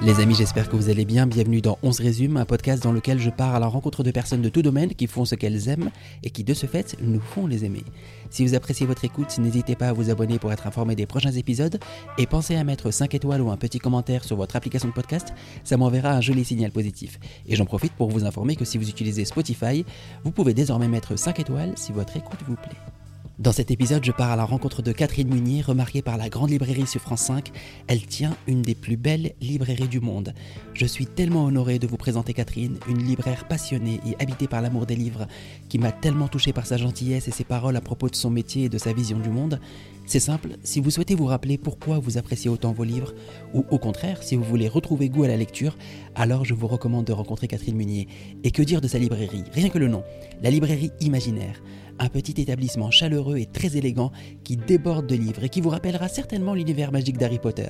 Les amis, j'espère que vous allez bien. Bienvenue dans 11 résume, un podcast dans lequel je pars à la rencontre de personnes de tout domaine qui font ce qu'elles aiment et qui de ce fait nous font les aimer. Si vous appréciez votre écoute, n'hésitez pas à vous abonner pour être informé des prochains épisodes et pensez à mettre 5 étoiles ou un petit commentaire sur votre application de podcast, ça m'enverra un joli signal positif. Et j'en profite pour vous informer que si vous utilisez Spotify, vous pouvez désormais mettre 5 étoiles si votre écoute vous plaît. Dans cet épisode, je pars à la rencontre de Catherine Munier, remarquée par la grande librairie sur France 5. Elle tient une des plus belles librairies du monde. Je suis tellement honoré de vous présenter Catherine, une libraire passionnée et habitée par l'amour des livres, qui m'a tellement touché par sa gentillesse et ses paroles à propos de son métier et de sa vision du monde. C'est simple, si vous souhaitez vous rappeler pourquoi vous appréciez autant vos livres, ou au contraire, si vous voulez retrouver goût à la lecture, alors je vous recommande de rencontrer Catherine Munier. Et que dire de sa librairie? Rien que le nom, la librairie imaginaire un petit établissement chaleureux et très élégant qui déborde de livres et qui vous rappellera certainement l'univers magique d'Harry Potter.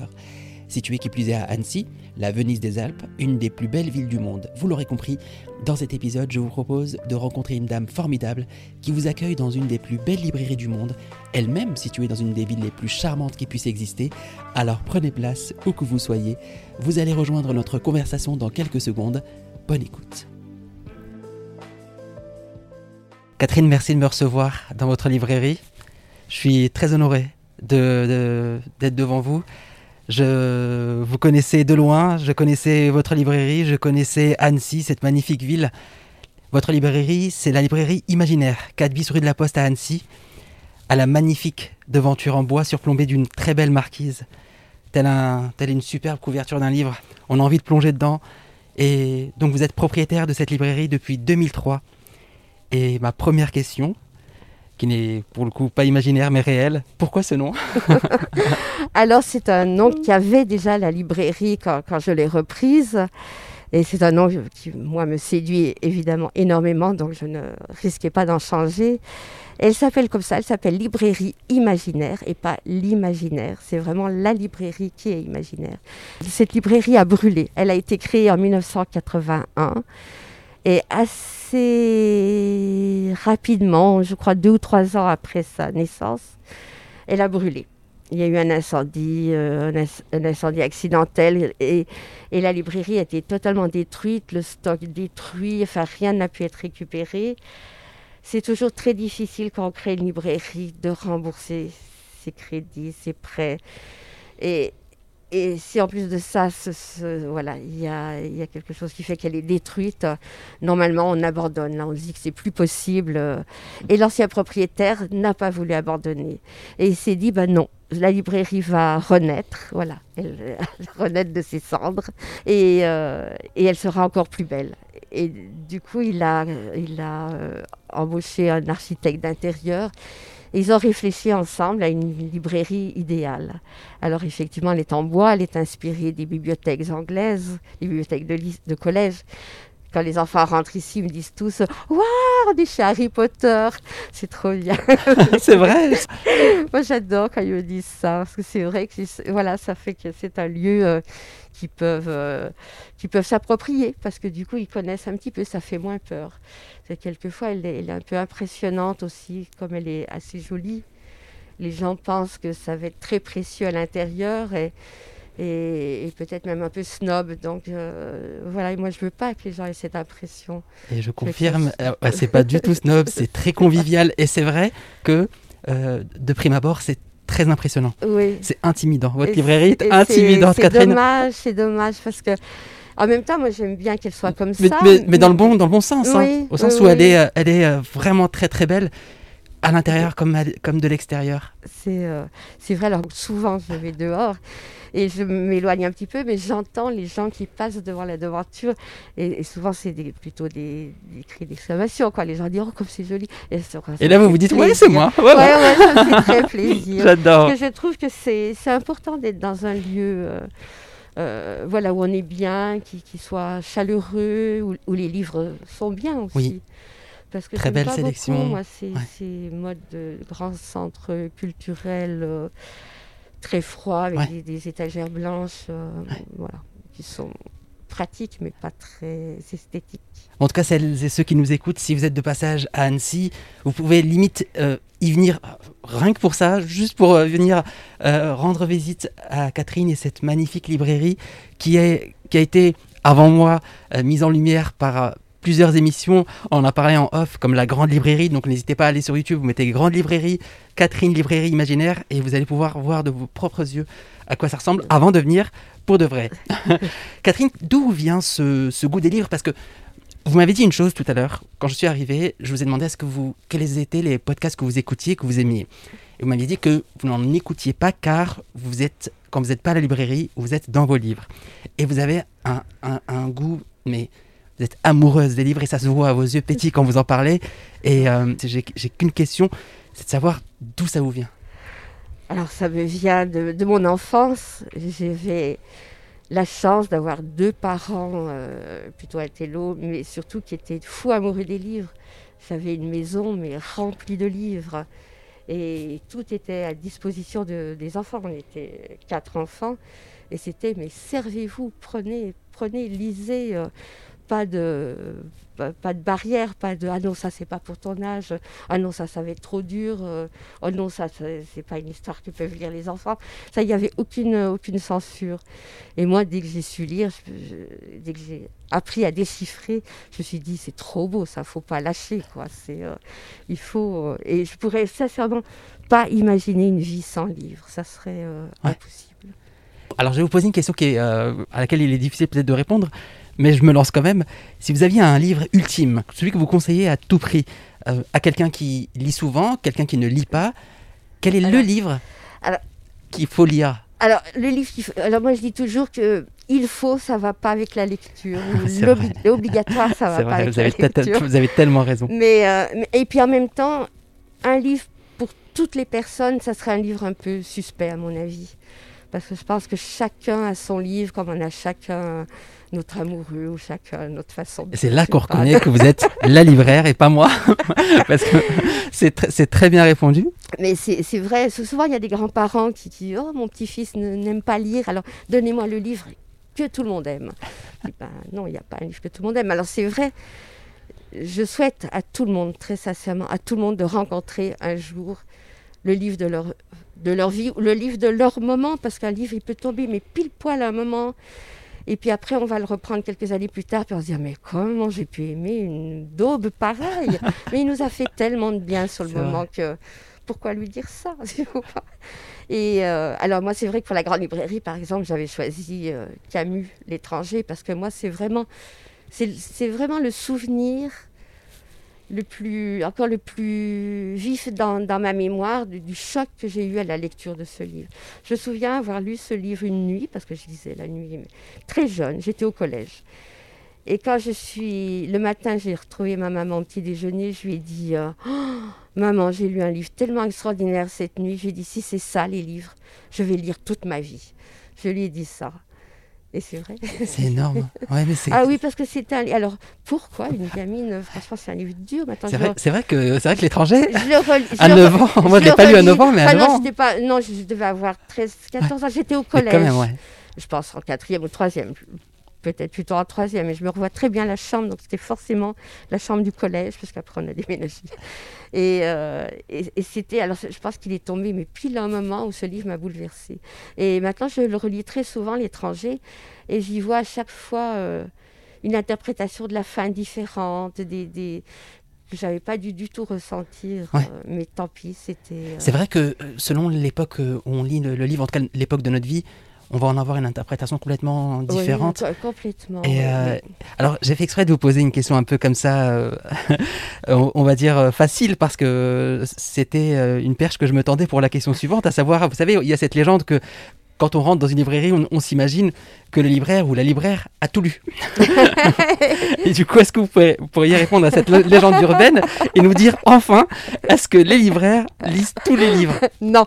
Situé qui plus est à Annecy, la Venise des Alpes, une des plus belles villes du monde. Vous l'aurez compris, dans cet épisode, je vous propose de rencontrer une dame formidable qui vous accueille dans une des plus belles librairies du monde, elle-même située dans une des villes les plus charmantes qui puissent exister. Alors prenez place où que vous soyez, vous allez rejoindre notre conversation dans quelques secondes. Bonne écoute. Catherine, merci de me recevoir dans votre librairie. Je suis très honoré d'être de, devant vous. Je vous connaissais de loin, je connaissais votre librairie, je connaissais Annecy, cette magnifique ville. Votre librairie, c'est la librairie imaginaire, 4 bis rue de la Poste à Annecy, à la magnifique devanture en bois surplombée d'une très belle marquise. Telle, un, telle une superbe couverture d'un livre. On a envie de plonger dedans. Et donc vous êtes propriétaire de cette librairie depuis 2003. Et ma première question, qui n'est pour le coup pas imaginaire mais réelle, pourquoi ce nom? Alors c'est un nom qui avait déjà la librairie quand je l'ai reprise. Et c'est un nom qui, moi, me séduit évidemment énormément, donc je ne risquais pas d'en changer. Elle s'appelle comme ça, elle s'appelle Librairie Imaginaire et pas l'imaginaire. C'est vraiment la librairie qui est imaginaire. Cette librairie a brûlé. Elle a été créée en 1981 et assez rapidement, je crois deux ou trois ans après sa naissance, elle a brûlé. Il y a eu un incendie, euh, un, incendie accidentel et, la librairie a été totalement détruite, le stock détruit, enfin rien n'a pu être récupéré. C'est toujours très difficile quand on crée une librairie de rembourser ses crédits, ses prêts. Et si en plus de ça, voilà, il y a, quelque chose qui fait qu'elle est détruite, normalement on abandonne. Là, on dit que c'est plus possible. Et l'ancien propriétaire n'a pas voulu abandonner. Et il s'est dit, ben non, la librairie va renaître, voilà, elle, renaître de ses cendres, et, euh, et, elle sera encore plus belle. Et du coup, il a, il a euh, embauché un architecte d'intérieur ils ont réfléchi ensemble à une librairie idéale. Alors effectivement, elle est en bois, elle est inspirée des bibliothèques anglaises, des bibliothèques de, de collège. Quand les enfants rentrent ici, ils me disent tous Waouh, on est chez Harry Potter C'est trop bien. c'est vrai Moi, j'adore quand ils me disent ça, parce que c'est vrai que voilà, ça fait que c'est un lieu euh, qui peuvent, euh, qui peuvent s'approprier, parce que du coup, ils connaissent un petit peu, ça fait moins peur. Quelquefois, elle est, elle est un peu impressionnante aussi, comme elle est assez jolie. Les gens pensent que ça va être très précieux à l'intérieur et et, peut-être même un peu snob. Donc euh, voilà, moi je veux pas que les gens aient cette impression. Et je confirme, euh, c'est pas du tout snob, c'est très convivial. Et c'est vrai que euh, de prime abord, c'est très impressionnant. Oui. C'est intimidant. Votre librairie est intimidante, Catherine. C'est dommage, c'est dommage parce que. En même temps, moi j'aime bien qu'elle soit comme ça. Mais, mais, dans, le bon, dans le bon sens, hein. au sens où elle est, elle est vraiment très très belle à l'intérieur comme, comme de l'extérieur. C'est c'est vrai, alors souvent je vais dehors et je m'éloigne un petit peu, mais j'entends les gens qui passent devant la devanture. Et, souvent, c'est plutôt des, cris d'exclamation. Quoi. Les gens disent Oh, comme c'est joli. Et, là, vous vous dites Oui, c'est moi. Ouais, ouais, ça me fait très plaisir. J'adore. Parce que je trouve que c'est important d'être dans un lieu. Euh, euh, voilà, où on est bien, qui, qui soit chaleureux, où, où, les livres sont bien aussi. Oui. Parce que Très belle sélection. Beaucoup, moi, ces, ces, modes de grands centres culturels. Euh, très froid avec des, étagères blanches, euh, voilà, qui sont pratique, mais pas très esthétique. En tout cas, celles et ceux qui nous écoutent, si vous êtes de passage à Annecy, vous pouvez limite euh, y venir rien que pour ça, juste pour euh, venir rendre visite à Catherine et cette magnifique librairie qui, est, qui a été, avant moi, mise en lumière par plusieurs émissions. On en parlé en off, comme la Grande Librairie. Donc n'hésitez pas à aller sur YouTube, vous mettez Grande Librairie, Catherine Librairie Imaginaire, et vous allez pouvoir voir de vos propres yeux à quoi ça ressemble avant de venir pour de vrai. Catherine, d'où vient ce, goût des livres? Parce que vous m'avez dit une chose tout à l'heure. Quand je suis arrivé, je vous ai demandé ce que vous, quels étaient les podcasts que vous écoutiez, que vous aimiez. Et vous m'aviez dit que vous n'en écoutiez pas car vous êtes, quand vous n'êtes pas à la librairie, vous êtes dans vos livres. Et vous avez un, goût, mais vous êtes amoureuse des livres et ça se voit à vos yeux petits quand vous en parlez. Et euh, j'ai qu'une question, c'est de savoir d'où ça vous vient. Alors ça me vient de, mon enfance. J'avais la chance d'avoir deux parents euh, plutôt intello, mais surtout qui étaient fous amoureux des livres. J'avais une maison mais remplie de livres et tout était à disposition des enfants. On était quatre enfants et c'était mais servez-vous, prenez, prenez, lisez. Euh, pas de, pas de barrière, pas de ah non, ça c'est pas pour ton âge, ah non, ça ça va être trop dur, euh, oh non, ça c'est pas une histoire que peuvent lire les enfants. Ça, il n'y avait aucune, aucune censure. Et moi, dès que j'ai su lire, dès que j'ai appris à déchiffrer, je me suis dit c'est trop beau, ça faut pas lâcher quoi. C'est, euh, il faut, euh, et je pourrais sincèrement pas imaginer une vie sans livre, ça serait impossible. Alors je vais vous poser une question qui est, à laquelle il est difficile peut-être de répondre mais je me lance quand même. Si vous aviez un livre ultime, celui que vous conseillez à tout prix, euh, à quelqu'un qui lit souvent, quelqu'un qui ne lit pas, quel est le livre qu'il faut lire? Alors, le livre Alors, moi, je dis toujours que il faut, ça va pas avec la lecture. L'obligatoire, ça va pas avec vous la lecture. Vous avez tellement raison. Euh, mais, et puis, en même temps, un livre pour toutes les personnes, ça serait un livre un peu suspect, à mon avis. Parce que je pense que chacun a son livre, comme on a chacun notre amoureux ou chacun notre façon de C'est là qu'on reconnaît que vous êtes la libraire et pas moi, parce que c'est très bien répondu. Mais c'est vrai, souvent il y a des grands-parents qui disent Oh, mon petit-fils n'aime pas lire, alors donnez-moi le livre que tout le monde aime. ben, non, il n'y a pas un livre que tout le monde aime. Alors c'est vrai, je souhaite à tout le monde, très sincèrement, à tout le monde de rencontrer un jour le livre de leur, de leur vie ou le livre de leur moment, parce qu'un livre, il peut tomber, mais pile poil à un moment. Et puis après, on va le reprendre quelques années plus tard, puis on se dire, mais comment j'ai pu aimer une daube pareille? Mais il nous a fait tellement de bien sur le moment que pourquoi lui dire ça Et euh, alors moi, c'est vrai que pour la grande librairie, par exemple, j'avais choisi euh, Camus, l'étranger, parce que moi, c'est vraiment, c'est vraiment le souvenir le plus, encore le plus vif dans, ma mémoire du, choc que j'ai eu à la lecture de ce livre. Je me souviens avoir lu ce livre une nuit, parce que je lisais la nuit, très jeune, j'étais au collège. Et quand je suis, le matin, j'ai retrouvé ma maman au petit déjeuner, je lui ai dit, euh, oh, maman, j'ai lu un livre tellement extraordinaire cette nuit, j'ai dit, si c'est ça les livres, je vais lire toute ma vie. Je lui ai dit ça. Et c'est vrai. C'est énorme. Ouais, mais ah oui, parce que c'est un. Alors, pourquoi une gamine Franchement, c'est un livre dur. C'est vrai, vrai, que, vrai que l'étranger. À 9 ans. Moi, je ne l'ai pas lu à 9 ans, mais à 9 ans. Non, pas... non, je devais avoir 13, 14 ans. J'étais au collège. Quand même, ouais. Je pense en quatrième ou troisième peut-être plutôt en troisième. Et je me revois très bien la chambre, donc c'était forcément la chambre du collège, parce qu'après on a déménagé. Et, euh, et, c'était, alors je pense qu'il est tombé, mais pile à un moment où ce livre m'a bouleversée. Et maintenant, je le relis très souvent, L'étranger, et j'y vois à chaque fois euh, une interprétation de la fin différente, des, des que j'avais pas dû du tout ressentir, euh, mais tant pis, c'était. C'est vrai que selon l'époque où on lit le, le livre, en tout cas l'époque de notre vie, on va en avoir une interprétation complètement différente. Oui, complètement. Et euh, Alors, j'ai fait exprès de vous poser une question un peu comme ça, euh, on, va dire euh, facile, parce que c'était une perche que je me tendais pour la question suivante, à savoir, vous savez, il y a cette légende que quand on rentre dans une librairie, on, s'imagine que le libraire ou la libraire a tout lu. et du coup, est-ce que vous, pourriez répondre à cette légende urbaine et nous dire enfin, est-ce que les libraires lisent tous les livres? Non,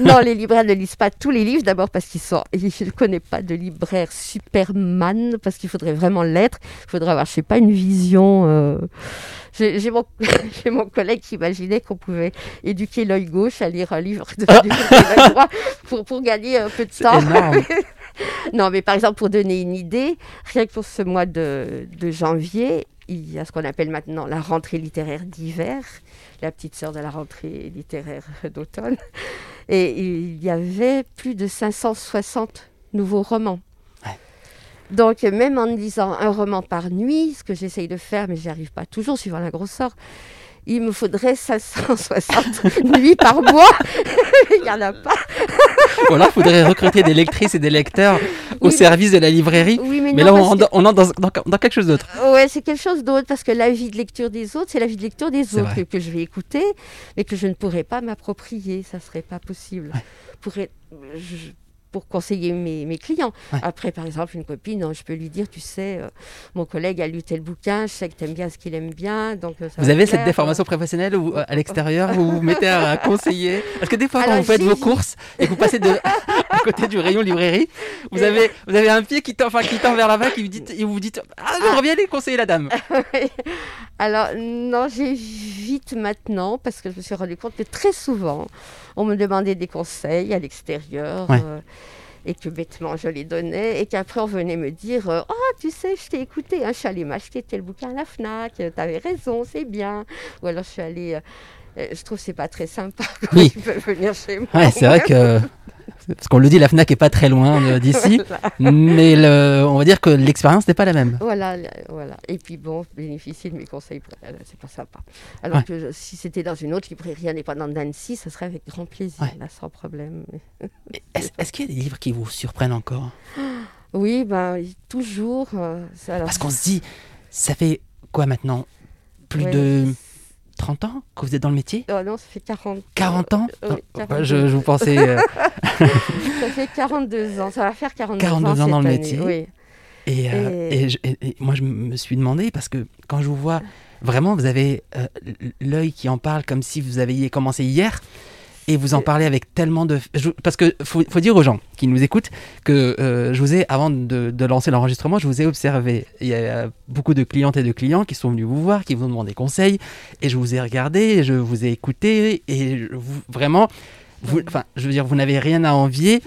non, les libraires ne lisent pas tous les livres. D'abord parce qu'ils sont, je ne connais pas de libraire Superman parce qu'il faudrait vraiment l'être. Il faudrait avoir, je sais pas, une vision. Euh, j'ai mon, mon, collègue qui imaginait qu'on pouvait éduquer l'œil gauche à lire un livre de, ah. droit pour, pour, gagner un peu de temps. non, mais par exemple, pour donner une idée, rien que pour ce mois de, de janvier, il y a ce qu'on appelle maintenant la rentrée littéraire d'hiver, la petite sœur de la rentrée littéraire d'automne. Et il y avait plus de 560 nouveaux romans. Donc, même en lisant un roman par nuit, ce que j'essaye de faire, mais j'y arrive pas toujours, suivant la grosseur, il me faudrait 560 nuits par mois. il n'y en a pas. Voilà, il faudrait recruter des lectrices et des lecteurs au service de la librairie. Oui, mais, là, on, entre dans, quelque chose d'autre. Oui, c'est quelque chose d'autre parce que la vie de lecture des autres, c'est la vie de lecture des autres que, je vais écouter, mais que je ne pourrais pas m'approprier. Ça ne serait pas possible. Pourrais, pour conseiller mes, clients. Après, par exemple, une copine, je peux lui dire, tu sais, euh, mon collègue a lu tel bouquin, je sais que tu aimes bien ce qu'il aime bien. Donc euh, vous avez cette déformation professionnelle ou euh, à l'extérieur, vous vous mettez à, conseiller? Parce que des fois, quand vous faites vos courses et que vous passez de, à côté du rayon librairie, vous avez, vous avez un pied qui tend, enfin, qui tend vers là-bas, qui vous dit, et vous vous dites, ah, je reviens conseiller la dame. Alors, non, j'évite maintenant parce que je me suis rendu compte que très souvent, on me demandait des conseils à l'extérieur. Euh, et que bêtement je les donnais, et qu'après on venait me dire euh, Oh, tu sais, je t'ai écouté, hein, je suis allée m'acheter tel bouquin à la Fnac, tu avais raison, c'est bien. Ou alors je suis allée. Euh, je trouve que c'est pas très sympa quand oui. venir chez moi. Ouais, c'est vrai que parce qu'on le dit, la FNAC est pas très loin euh, d'ici, mais on va dire que l'expérience n'est pas la même. Voilà, voilà. Et puis bon, bénéficier de mes conseils, c'est pas sympa. Alors que si c'était dans une autre librairie indépendante d'Annecy, ce serait avec grand plaisir, là, sans problème. Est-ce qu'il y a des livres qui vous surprennent encore? Oui, ben, toujours. Euh, Parce qu'on se dit, ça fait quoi maintenant? Plus de 30 ans que vous êtes dans le métier? Oh Non, ça fait 40. 40 ans? Je, vous pensais. Euh, ça fait 42 ans, ça va faire 42, 42 ans, dans le métier. Oui. Euh, et, et... moi, je me suis demandé, parce que quand je vous vois, vraiment, vous avez euh, l'œil qui en parle comme si vous aviez commencé hier et vous en parlez avec tellement de... Parce que faut, faut dire aux gens qui nous écoutent que euh, je vous ai, avant de, lancer l'enregistrement, je vous ai observé. Il y a beaucoup de clientes et de clients qui sont venus vous voir, qui vous ont demandé conseil, et je vous ai regardé, je vous ai écouté, et vous, vraiment, vous, enfin, je veux dire, vous n'avez rien à envier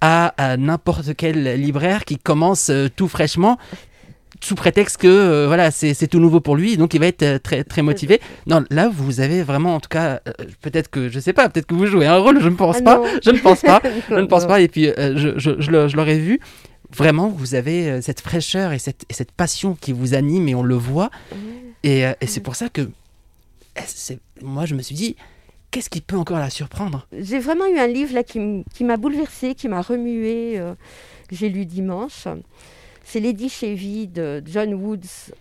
à, n'importe quel libraire qui commence euh, tout fraîchement sous prétexte que euh, voilà c'est tout nouveau pour lui donc il va être euh, très très motivé. non là vous avez vraiment en tout cas euh, peut-être que je sais pas peut-être que vous jouez un rôle je ne pense ah pas. je ne pense pas. Je ne pense pas. et puis je, je, je l'aurais vu. Vraiment vous avez cette fraîcheur et cette, et cette passion qui vous anime et on le voit. Et, et c'est pour ça que moi je me suis dit qu'est-ce qui peut encore la surprendre? J'ai vraiment eu un livre là qui m'a bouleversé, qui m'a remué, que j'ai lu dimanche. C'est Lady Chevy de John Woods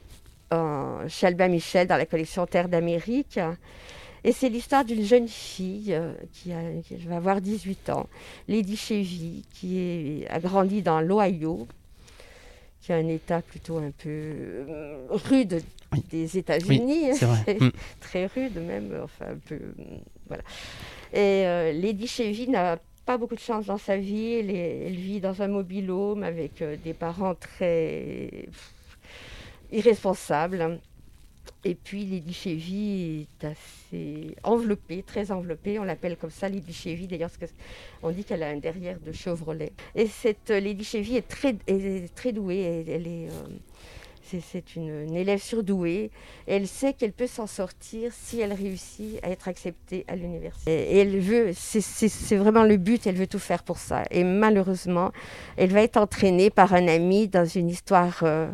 euh, chez Albin Michel dans la collection Terre d'Amérique. Et c'est l'histoire d'une jeune fille euh, qui, va avoir 18 ans, Lady Chevy, qui a grandi dans l'Ohio, qui a un état plutôt un peu euh, rude des États-Unis, mm. très rude même, enfin un peu, voilà. Et Lady Chevy n'a beaucoup de chance dans sa vie. Elle, vit dans un mobile-home avec euh, des parents très irresponsables. Et puis Lady Chevy est assez enveloppée, très enveloppée. On l'appelle comme ça Lady Chevy d'ailleurs parce qu'on dit qu'elle a un derrière de Chevrolet. Et cette euh, Lady Chevy est très, très douée. Elle, est, euh, c'est une, élève surdouée. elle sait qu'elle peut s'en sortir si elle réussit à être acceptée à l'université. Et, elle veut, c'est vraiment le but, elle veut tout faire pour ça. Et malheureusement, elle va être entraînée par un ami dans une histoire. Euh,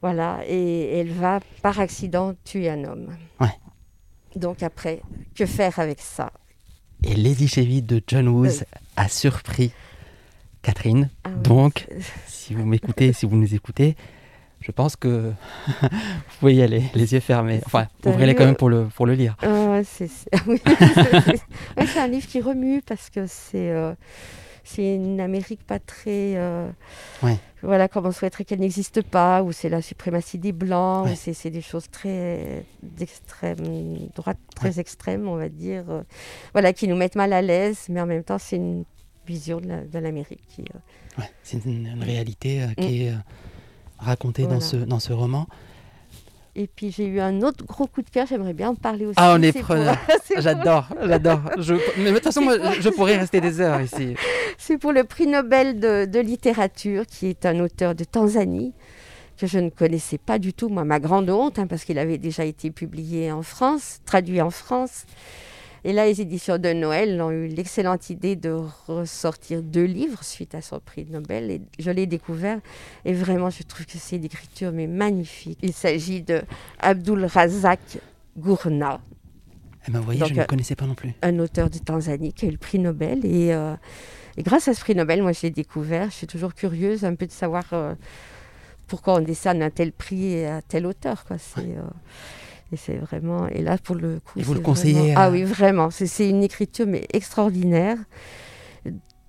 voilà, et elle va par accident tuer un homme. Ouais. Donc après, que faire avec ça? Et Lady Chevy de John Woos a surpris Catherine. Ah Donc, si vous m'écoutez, si vous nous écoutez, je pense que vous pouvez y aller, les yeux fermés. Enfin, ouvrez-les quand même pour le, pour le lire. C'est un livre qui remue parce que c'est euh, c'est une Amérique pas très. Euh, voilà, comme on souhaiterait qu'elle n'existe pas, où c'est la suprématie des Blancs, c'est des choses très d'extrême droite, très extrêmes, on va dire. Euh, voilà, qui nous mettent mal à l'aise, mais en même temps, c'est une vision de l'Amérique. qui. c'est une, réalité qui mm. est raconté dans, ce, dans ce roman. Et puis j'ai eu un autre gros coup de cœur, j'aimerais bien en parler aussi. Ah, on est preneur. pour- J'adore, j'adore. Je... Mais de toute façon, moi, je pourrais rester des heures ici. C'est pour le prix Nobel de, de littérature, qui est un auteur de Tanzanie, que je ne connaissais pas du tout, moi, ma grande honte, hein, parce qu'il avait déjà été publié en France, traduit en France. Et là, les éditions de Noël ont eu l'excellente idée de ressortir deux livres suite à son prix Nobel. Et je l'ai découvert et vraiment, je trouve que c'est une écriture mais magnifique. Il s'agit de Abdul Razak Gourna, Eh ben, vous voyez, Donc, je ne euh, connaissais pas non plus. un auteur de Tanzanie qui a eu le prix Nobel. Et, euh, et grâce à ce prix Nobel, moi, je l'ai découvert. Je suis toujours curieuse un peu de savoir euh, pourquoi on décerne un tel prix à tel auteur. Quoi. C'est, euh, et c'est vraiment. Et là, pour le coup. Et vous le conseillez vraiment- à- Ah oui, vraiment. C'est, c'est une écriture mais extraordinaire.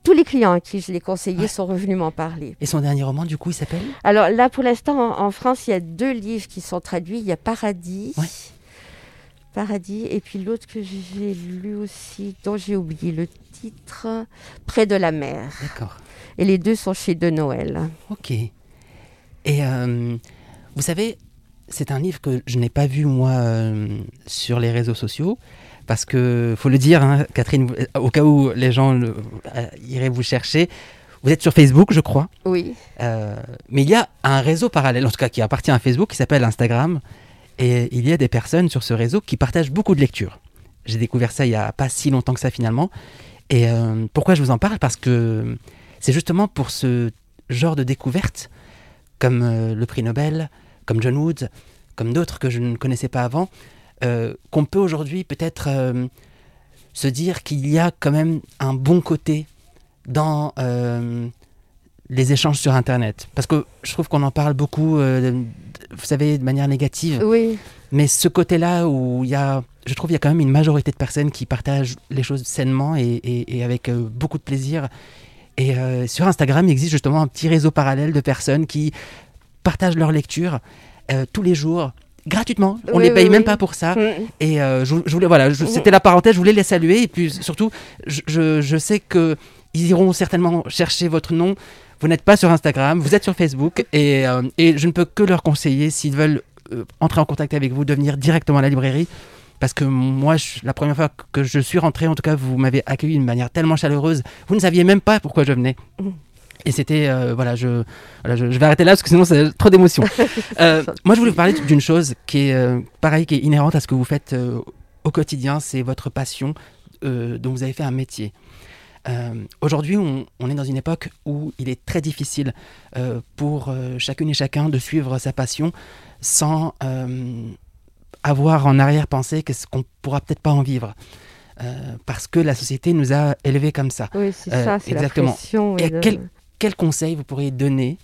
Tous les clients à qui je l'ai conseillé Ouais. sont revenus m'en parler. Et son dernier roman, du coup, il s'appelle? Alors là, pour l'instant, en, en France, il y a deux livres qui sont traduits. Il y a Paradis. Ouais. Paradis. Et puis l'autre que j'ai lu aussi, dont j'ai oublié le titre, Près de la mer. D'accord. Et les deux sont chez De Noël. Ok. Et euh, vous savez, c'est un livre que je n'ai pas vu moi euh, sur les réseaux sociaux. Parce que, faut le dire, hein, Catherine, vous- au cas où les gens le- euh, iraient vous chercher, vous êtes sur Facebook, je crois. Oui. Euh, mais il y a un réseau parallèle, en tout cas qui appartient à Facebook, qui s'appelle Instagram. Et il y a des personnes sur ce réseau qui partagent beaucoup de lectures. J'ai découvert ça il n'y a pas si longtemps que ça finalement. Et euh, pourquoi je vous en parle? Parce que c'est justement pour ce genre de découverte, comme euh, le prix Nobel, comme John Woods, comme d'autres que je ne connaissais pas avant, euh, qu'on peut aujourd'hui peut-être euh, se dire qu'il y a quand même un bon côté dans euh, les échanges sur Internet. Parce que je trouve qu'on en parle beaucoup, vous savez, de manière négative. Oui. Mais ce côté-là où il y a, je trouve, il y a quand même une majorité de personnes qui partagent les choses sainement et, et- et avec beaucoup de plaisir. Et euh, sur Instagram, il existe justement un petit réseau parallèle de personnes qui partagent leur lecture euh, tous les jours, gratuitement. On Oui, les paye oui, même oui. pas pour ça. Mm. Et euh, je, je voulais, voilà, c'était la parenthèse, je voulais les saluer. Et puis surtout, je, je, je sais que ils iront certainement chercher votre nom. Vous n'êtes pas sur Instagram, vous êtes sur Facebook. Et, euh, et je ne peux que leur conseiller, s'ils veulent euh, entrer en contact avec vous, de venir directement à la librairie. Parce que moi, la première fois que je suis rentré, en tout cas, vous m'avez accueilli d'une manière tellement chaleureuse. Vous ne saviez même pas pourquoi je venais. Et c'était, euh, voilà, je, voilà je, je vais arrêter là parce que sinon c'est trop d'émotions. Euh, moi, je voulais vous parler d'une chose qui est, euh, pareil, qui est inhérente à ce que vous faites euh, au quotidien, c'est votre passion dont vous avez fait un métier. Aujourd'hui, on, on est dans une époque où il est très difficile pour chacune et chacun de suivre sa passion sans avoir en arrière-pensée qu'est-ce qu'on pourra peut-être pas en vivre. Euh, parce que la société nous a élevés comme ça. Oui, c'est Euh, ça, c'est la exactement. pression. Et et le- quel- Quel conseil vous pourriez donner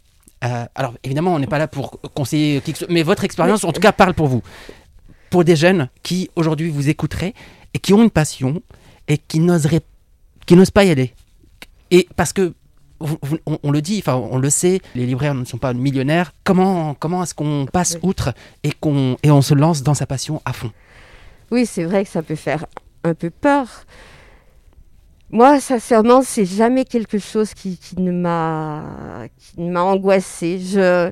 euh, Alors, évidemment, on n'est pas là pour conseiller qui que ce soit, mais votre expérience, en tout cas, parle pour vous. Pour des jeunes qui, aujourd'hui, vous écouteraient et qui ont une passion et qui n'oseraient, qui n'osent pas y aller. Et parce que, on, on le dit, enfin, on le sait, les libraires ne sont pas millionnaires. Comment, comment est-ce qu'on passe outre et qu'on et on se lance dans sa passion à fond? Oui, c'est vrai que ça peut faire un peu peur. Moi, sincèrement, c'est jamais quelque chose qui, ne m'a ne angoissée. Je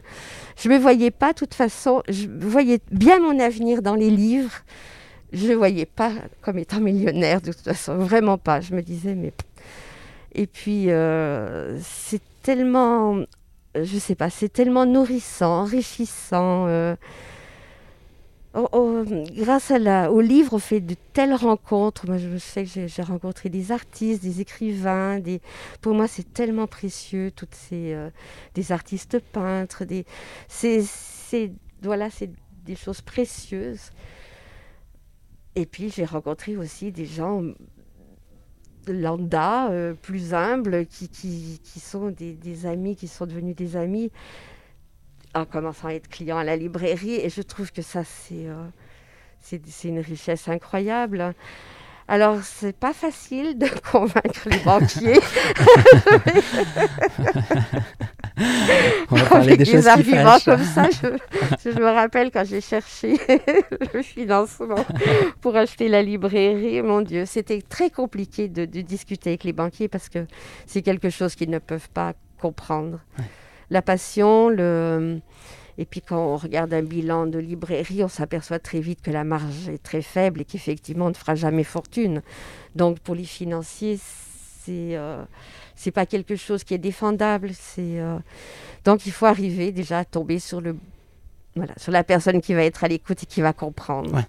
je me voyais pas, de toute façon, je voyais bien mon avenir dans les livres. Je ne voyais pas comme étant millionnaire, de toute façon, vraiment pas. Je me disais, mais et puis euh, c'est tellement, je sais pas, c'est tellement nourrissant, enrichissant. euh, Oh, oh, grâce au livre, on fait de telles rencontres. Moi, je sais que j'ai- rencontré des artistes, des écrivains. Pour moi, c'est tellement précieux, toutes ces euh, des artistes peintres. Des... C'est, voilà, c'est des choses précieuses. Et puis, j'ai rencontré aussi des gens lambda, euh, plus humbles, qui, qui, qui sont des amis, qui sont devenus des amis en commençant à être client à la librairie. Et je trouve que ça, c'est euh, c'est une richesse incroyable. Alors, c'est pas facile de convaincre les banquiers On va parler avec des des, arguments comme ça. Je, je me rappelle quand j'ai cherché le financement pour acheter la librairie. Mon Dieu, c'était très compliqué de, de discuter avec les banquiers parce que c'est quelque chose qu'ils ne peuvent pas comprendre. Ouais. La passion, le... Et puis quand on regarde un bilan de librairie, on s'aperçoit très vite que la marge est très faible et qu'effectivement on ne fera jamais fortune. Donc pour les financiers, c'est euh, c'est pas quelque chose qui est défendable. C'est euh, donc il faut arriver déjà à tomber sur le voilà sur la personne qui va être à l'écoute et qui va comprendre. Ouais.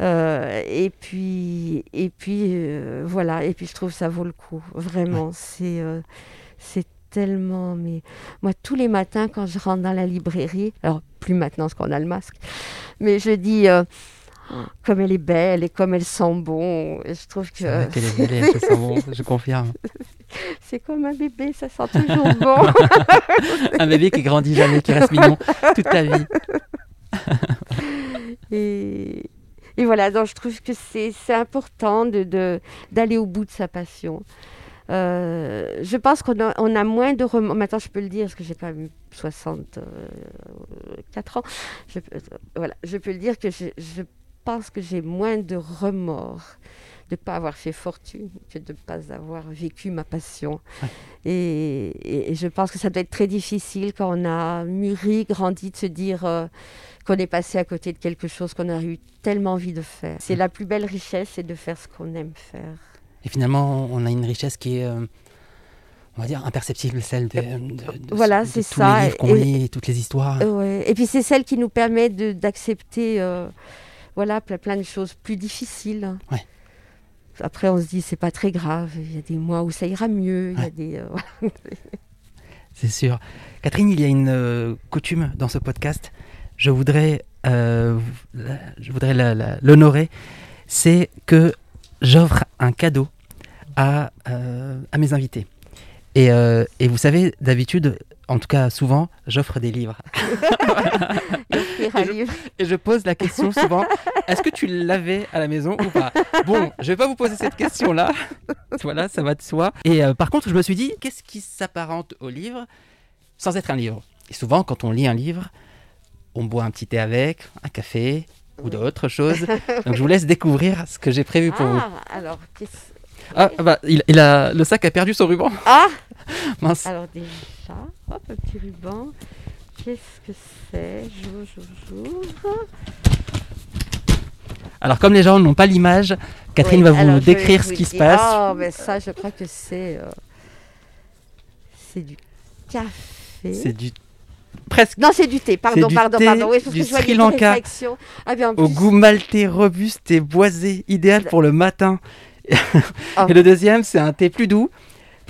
Euh, et puis et puis euh, voilà et puis je trouve ça vaut le coup vraiment c'est c'est tellement mais moi tous les matins quand je rentre dans la librairie alors plus maintenant parce qu'on a le masque mais je dis euh, Oh, comme elle est belle et comme elle sent bon et je trouve que qu'elle est belle et elle se sent bon, je confirme. c'est comme un bébé ça sent toujours bon Un bébé qui grandit jamais, qui reste mignon toute ta vie. Et, et voilà, donc je trouve que c'est important de, de- d'aller au bout de sa passion. Euh, je pense qu'on a, on a moins de remords. Maintenant, je peux le dire parce que j'ai quand même 64 ans. Je, peux- euh, voilà, je peux le dire que je, je pense que j'ai moins de remords de ne pas avoir fait fortune que de ne pas avoir vécu ma passion. Et, et- et je pense que ça doit être très difficile quand on a mûri, grandi, de se dire euh, qu'on est passé à côté de quelque chose qu'on a eu tellement envie de faire. C'est la plus belle richesse, c'est de faire ce qu'on aime faire. Et finalement, on a une richesse qui est, euh, on va dire, imperceptible, celle de, de- de- Voilà, c'est tous ça, les livres qu'on et- lit, toutes les histoires. Euh, ouais. Et puis c'est celle qui nous permet d'accepter euh, voilà, plein, plein de choses plus difficiles. Ouais. Après, on se dit, c'est pas très grave. Il y a des mois où ça ira mieux. Il y a Ouais. des, euh, voilà. C'est sûr. Catherine, il y a une euh, coutume dans ce podcast. Je voudrais, euh, je voudrais l'honorer. C'est que j'offre un cadeau à, euh, à mes invités. Et, euh, et vous savez, d'habitude, en tout cas souvent, j'offre des livres. Un livre. Et je pose la question souvent est-ce que tu l'avais à la maison ou pas? Bon, je vais pas vous poser cette question-là. voilà, ça va de soi. Et euh, par contre, je me suis dit qu'est-ce qui s'apparente au livre sans être un livre? Et souvent, quand on lit un livre, on boit un petit thé avec, un café ou d'autres choses. Donc, je vous laisse découvrir ce que j'ai prévu pour vous. Ah, alors, Ah, bah, il, il a, le sac a perdu son ruban. Ah Mince. Alors déjà, hop, un petit ruban. Qu'est-ce que c'est? J'ouvre, j'ouvre. Alors, comme les gens n'ont pas l'image, Catherine Oui, va vous décrire vous ce qui se passe. Ah, mais ça, je crois que c'est... euh, c'est du café. C'est du presque Non, c'est du thé, pardon, du pardon, thé pardon. Oui, parce du que je Sri Lanka. Ah bien, au goût maltais, robuste et boisé, idéal pour le matin. Ah. Et le deuxième, c'est un thé plus doux,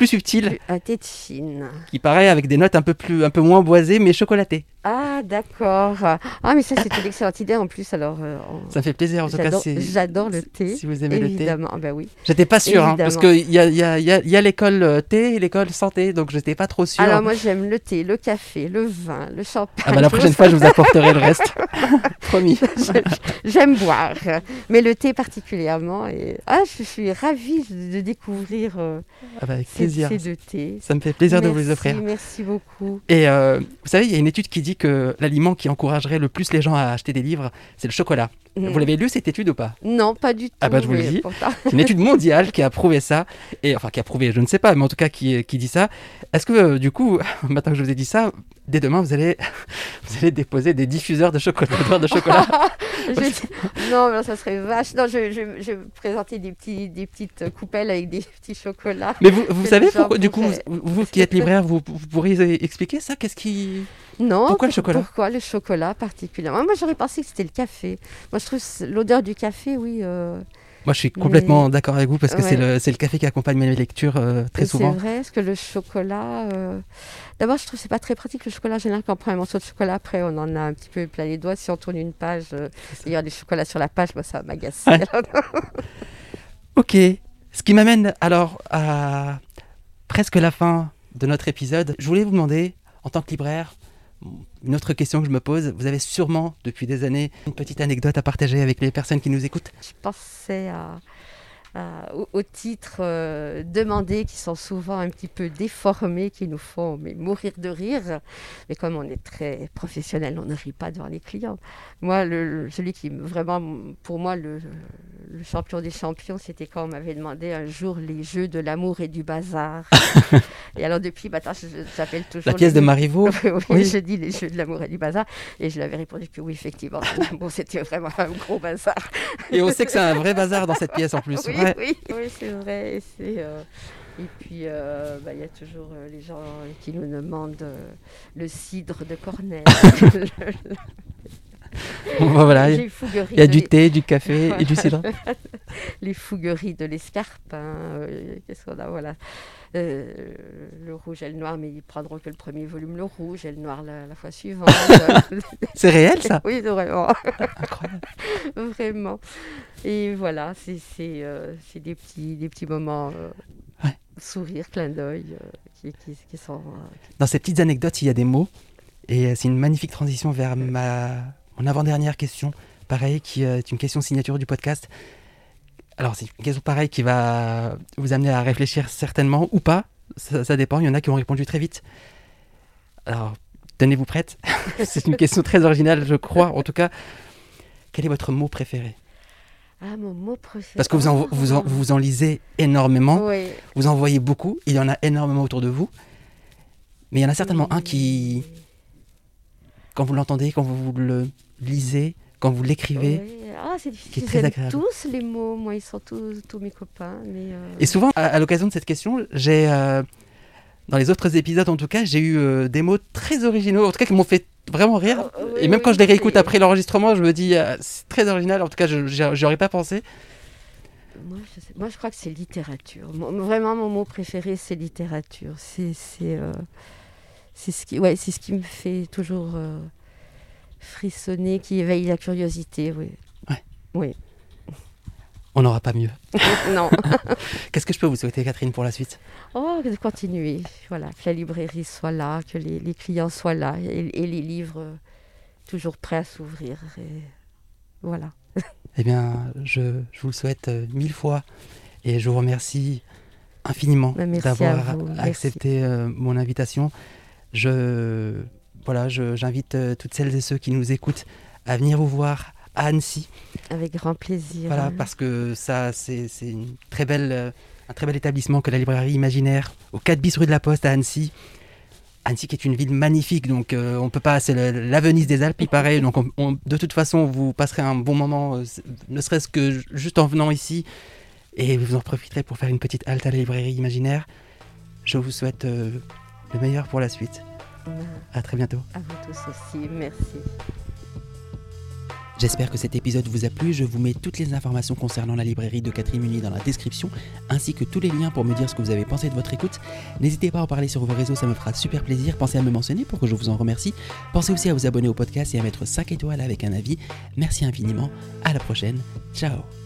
plus subtil, un thé de Chine. qui paraît avec des notes un peu plus, un peu moins boisées, mais chocolatées. Ah, d'accord. Ah, mais ça, c'est une excellente idée en plus. Alors, euh, on- Ça me fait plaisir, en tout cas, j'adore le thé. si vous aimez le thé. Évidemment, ben oui. J'étais pas sûr, hein, parce qu'il y a, y a- il y a- il y a l'école euh, thé et l'école santé, donc j'étais pas trop sûr. Alors moi j'aime le thé, le café, le vin, le champagne. ah bah, la prochaine fois, je vous apporterai le reste. Promis. J'aime- boire, mais le thé particulièrement. Et... Ah, je suis ravie de de découvrir euh, Ah bah, avec ces, plaisir. ces deux thés. Ça me fait plaisir de vous les offrir. Merci beaucoup. Et euh, vous savez, il y a une étude qui dit que l'aliment qui encouragerait le plus les gens à acheter des livres, c'est le chocolat. Vous l'avez lu cette étude ou pas? Non, pas du tout. Ah bah, je vous le dis. C'est une étude mondiale qui a prouvé ça, et enfin qui a prouvé, je ne sais pas, mais en tout cas qui, qui dit ça. Est-ce que euh, du coup, maintenant que je vous ai dit ça, dès demain vous allez, vous allez déposer des diffuseurs de chocolat, de chocolat? Je Non, mais ça serait vache. Non, je, je, je vais présenter des, petits, des petites coupelles avec des petits chocolats. Mais vous, vous savez pourquoi, du coup, vous, vous qui êtes libraire, vous, vous pourriez expliquer ça? Qu'est-ce qui Non. Pourquoi le chocolat? Pourquoi le chocolat particulièrement? Moi, j'aurais pensé que c'était le café. Moi, je trouve l'odeur du café, oui. euh, Moi, je suis complètement d'accord avec vous parce que c'est Ouais. le, c'est le café qui accompagne mes lectures euh, très c'est souvent. vrai, parce que le chocolat. euh, D'abord, je trouve que c'est pas très pratique le chocolat. En général, quand on prend un morceau de chocolat, après, on en a un petit peu plein les doigts. Si on tourne une page, euh, il y a du chocolat sur la page, moi, ça m'agace. Ouais. Ok, ce qui m'amène alors à presque la fin de notre épisode. Je voulais vous demander, en tant que libraire, une autre question que je me pose. Vous avez sûrement, depuis des années, une petite anecdote à partager avec les personnes qui nous écoutent? je pensais à, aux, titres euh, demandés qui sont souvent un petit peu déformés, qui nous font mais, mourir de rire. Mais comme on est très professionnel, on ne rit pas devant les clients. Moi, le, celui qui vraiment, pour moi, le, champion des champions, c'était quand on m'avait demandé un jour les jeux de l'amour et du bazar. et alors depuis, bah, j'appelle toujours... La pièce de Marivaux oui, je dis les jeux de l'amour et du bazar. Et je lui avais répondu que oui, effectivement, c'était vraiment un gros bazar. et on sait que c'est un vrai bazar dans cette pièce en plus. Oui, oui, c'est vrai. Et, euh, et puis, euh, bah, il y a toujours euh, les gens qui nous demandent le cidre de Cornell. voilà, il y a du thé, du café et du cidre. les fougueries de l'escarpe. Hein, qu'est-ce qu'on a Voilà. Le rouge et le noir, mais ils prendront que le premier volume, le rouge et le noir la, fois suivante. c'est réel ça? Oui, vraiment. Incroyable. vraiment. Et voilà, c'est euh, des, petits, des petits moments, euh, sourire, clin d'œil, euh, qui, sont... Dans ces petites anecdotes, il y a des mots, et c'est une magnifique transition vers ma, mon avant-dernière question, pareil, qui est une question signature du podcast. Alors, c'est une question pareille qui va vous amener à réfléchir certainement, ou pas, ça, ça dépend, il y en a qui ont répondu très vite. Alors, tenez-vous prête, c'est une question très originale, je crois, en tout cas. Quel est votre mot préféré? Ah, mon mot préféré. Parce que vous en, vous en, vous en lisez énormément, vous en voyez beaucoup, il y en a énormément autour de vous. Mais il y en a certainement un qui, quand vous l'entendez, quand vous le lisez, quand vous l'écrivez, ah, c'est difficile. Très agréable. tous les mots, moi, ils sont tous, tous mes copains. Mais euh, Et souvent, à, l'occasion de cette question, j'ai, euh, dans les autres épisodes en tout cas, j'ai eu euh, des mots très originaux, en tout cas qui m'ont fait vraiment rire. Ah, et même quand je les réécoute après l'enregistrement, je me dis, c'est très original. En tout cas, je aurais pas pensé. Moi je, moi je, crois que c'est littérature. vraiment, mon mot préféré, c'est littérature. C'est euh, ce, qui, ouais, ce qui me fait toujours euh, frissonner, qui éveille la curiosité. Oui. Ouais. Oui. On n'aura pas mieux. non. Qu'est-ce que je peux vous souhaiter, Catherine, pour la suite? Oh, de continuer. Voilà, que la librairie soit là, que les, clients soient là et, les livres euh, toujours prêts à s'ouvrir. Et voilà. eh bien, je, je, vous le souhaite euh, mille fois et je vous remercie infiniment bah, d'avoir accepté euh, mon invitation. Je voilà, j'invite toutes celles et ceux qui nous écoutent à venir vous voir à Annecy. Avec grand plaisir. Voilà, parce que ça, c'est une très belle, euh, un très bel établissement que la librairie imaginaire, au 4 bis rue de la Poste à Annecy. Annecy qui est une ville magnifique, donc euh, on peut pas, c'est la Venise des Alpes, il paraît. Donc de toute façon, vous passerez un bon moment, euh, ne serait-ce que juste en venant ici, et vous en profiterez pour faire une petite halte à la librairie imaginaire. Je vous souhaite le meilleur pour la suite. À très bientôt. À vous tous aussi, merci. J'espère que cet épisode vous a plu. Je vous mets toutes les informations concernant la librairie de Catherine Munier dans la description, ainsi que tous les liens pour me dire ce que vous avez pensé de votre écoute. N'hésitez pas à en parler sur vos réseaux, ça me fera super plaisir. Pensez à me mentionner pour que je vous en remercie. Pensez aussi à vous abonner au podcast et à mettre 5 étoiles avec un avis. Merci infiniment. À la prochaine. Ciao